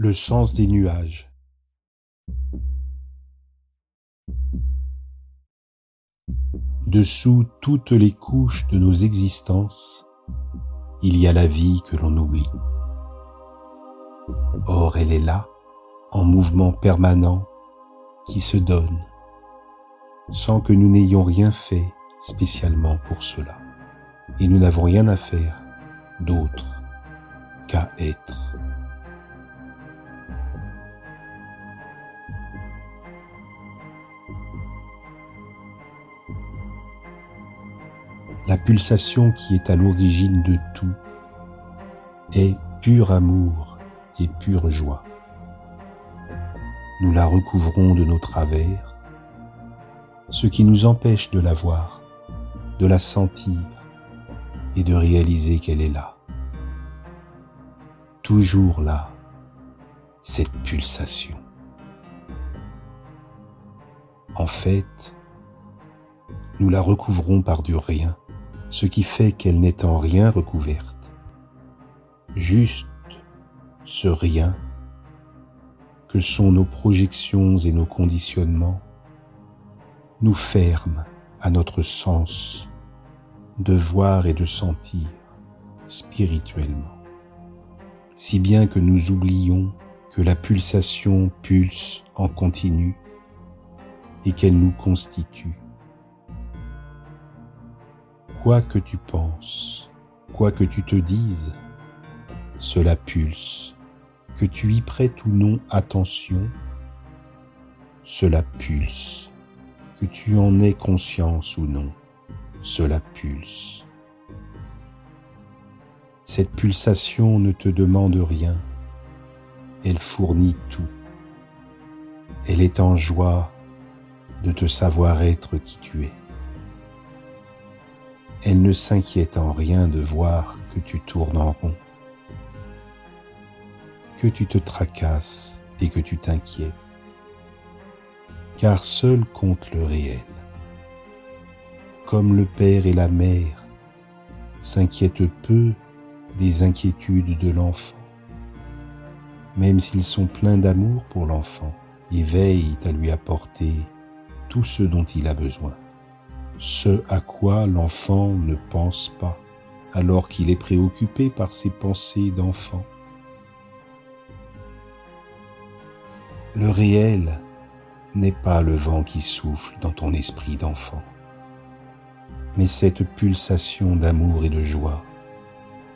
Le sens des nuages. Dessous toutes les couches de nos existences, il y a la vie que l'on oublie. Or elle est là, en mouvement permanent, qui se donne, sans que nous n'ayons rien fait spécialement pour cela. Et nous n'avons rien à faire d'autre qu'à être. La pulsation qui est à l'origine de tout est pur amour et pure joie. Nous la recouvrons de nos travers, ce qui nous empêche de la voir, de la sentir et de réaliser qu'elle est là. Toujours là, cette pulsation. En fait, nous la recouvrons par du rien, ce qui fait qu'elle n'est en rien recouverte. Juste ce rien que sont nos projections et nos conditionnements nous ferment à notre sens de voir et de sentir spirituellement, si bien que nous oublions que la pulsation pulse en continu et qu'elle nous constitue. Quoi que tu penses, quoi que tu te dises, cela pulse, que tu y prêtes ou non attention, cela pulse, que tu en aies conscience ou non cela pulse. Cette pulsation ne te demande rien, elle fournit tout. Elle est en joie de te savoir être qui tu es. Elle ne s'inquiète en rien de voir que tu tournes en rond, que tu te tracasses et que tu t'inquiètes, car seul compte le réel. Comme le père et la mère, s'inquiètent peu des inquiétudes de l'enfant, même s'ils sont pleins d'amour pour l'enfant et veillent à lui apporter tout ce dont il a besoin, ce à quoi l'enfant ne pense pas alors qu'il est préoccupé par ses pensées d'enfant. Le réel n'est pas le vent qui souffle dans ton esprit d'enfant mais cette pulsation d'amour et de joie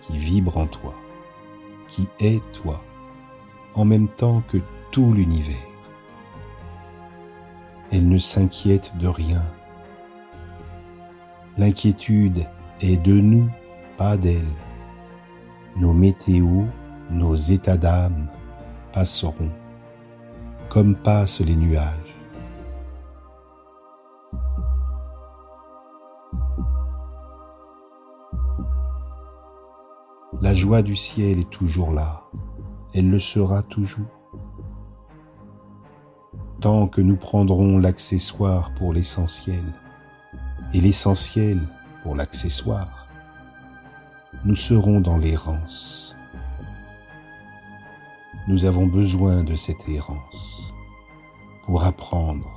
qui vibre en toi, qui est toi, en même temps que tout l'univers. Elle ne s'inquiète de rien. L'inquiétude est de nous, pas d'elle. Nos météos, nos états d'âme passeront, comme passent les nuages. La joie du ciel est toujours là, elle le sera toujours. Tant que nous prendrons l'accessoire pour l'essentiel et l'essentiel pour l'accessoire, nous serons dans l'errance. Nous avons besoin de cette errance pour apprendre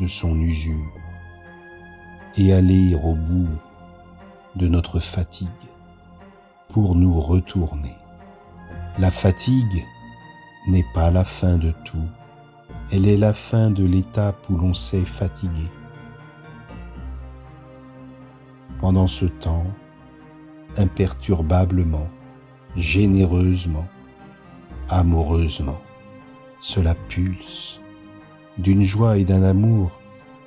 de son usure et aller au bout de notre fatigue pour nous retourner. La fatigue n'est pas la fin de tout, elle est la fin de l'étape où l'on s'est fatigué. Pendant ce temps, imperturbablement, généreusement, amoureusement, cela pulse d'une joie et d'un amour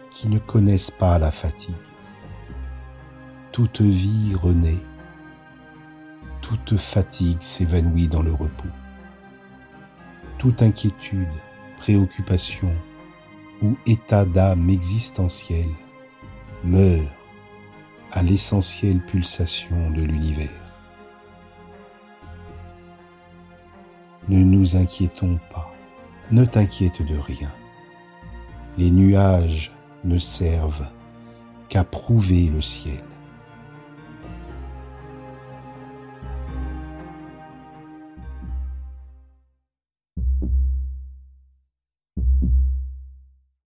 qui ne connaissent pas la fatigue. Toute vie renaît toute fatigue s'évanouit dans le repos. Toute inquiétude, préoccupation ou état d'âme existentiel meurt à l'essentielle pulsation de l'univers. Ne nous inquiétons pas, ne t'inquiète de rien. Les nuages ne servent qu'à prouver le ciel.